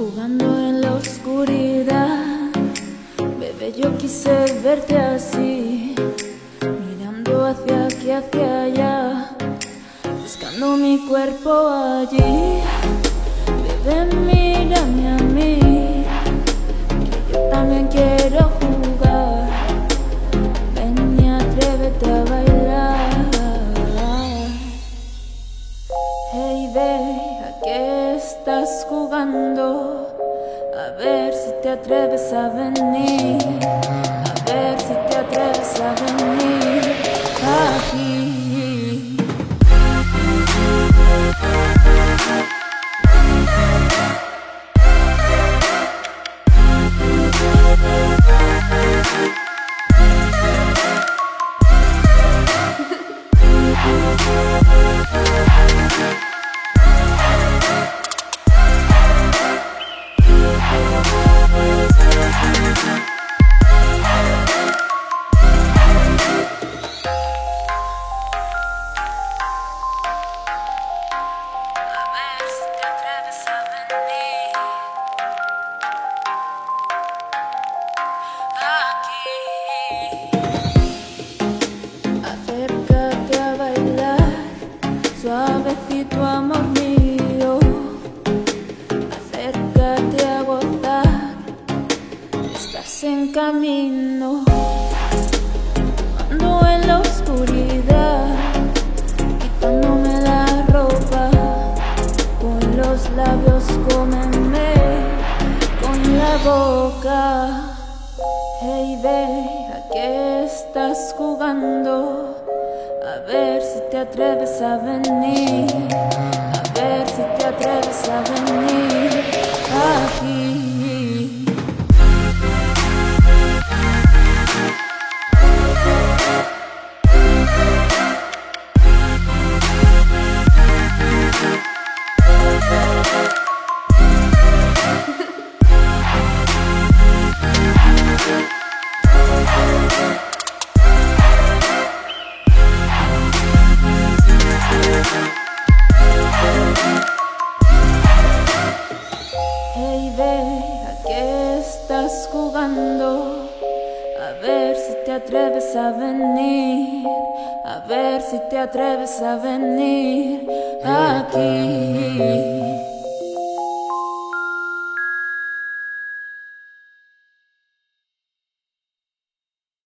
jugando en la oscuridad. Bebé, yo quise verte así, mirando hacia aquí, hacia allá, buscando mi cuerpo allí. Jugando? A ver si te atreves a venir. A ver suavecito amor mío. Acércate a gozar, estás en camino. Ando en la oscuridad. Quitándome la ropa. Con los labios cómeme con la boca. Hey baby a qué estás jugando a ver si te atreves a venir. A ver si te atreves a venir aquí estás jugando? A ver si te atreves a venir, a ver si te atreves a venir aquí.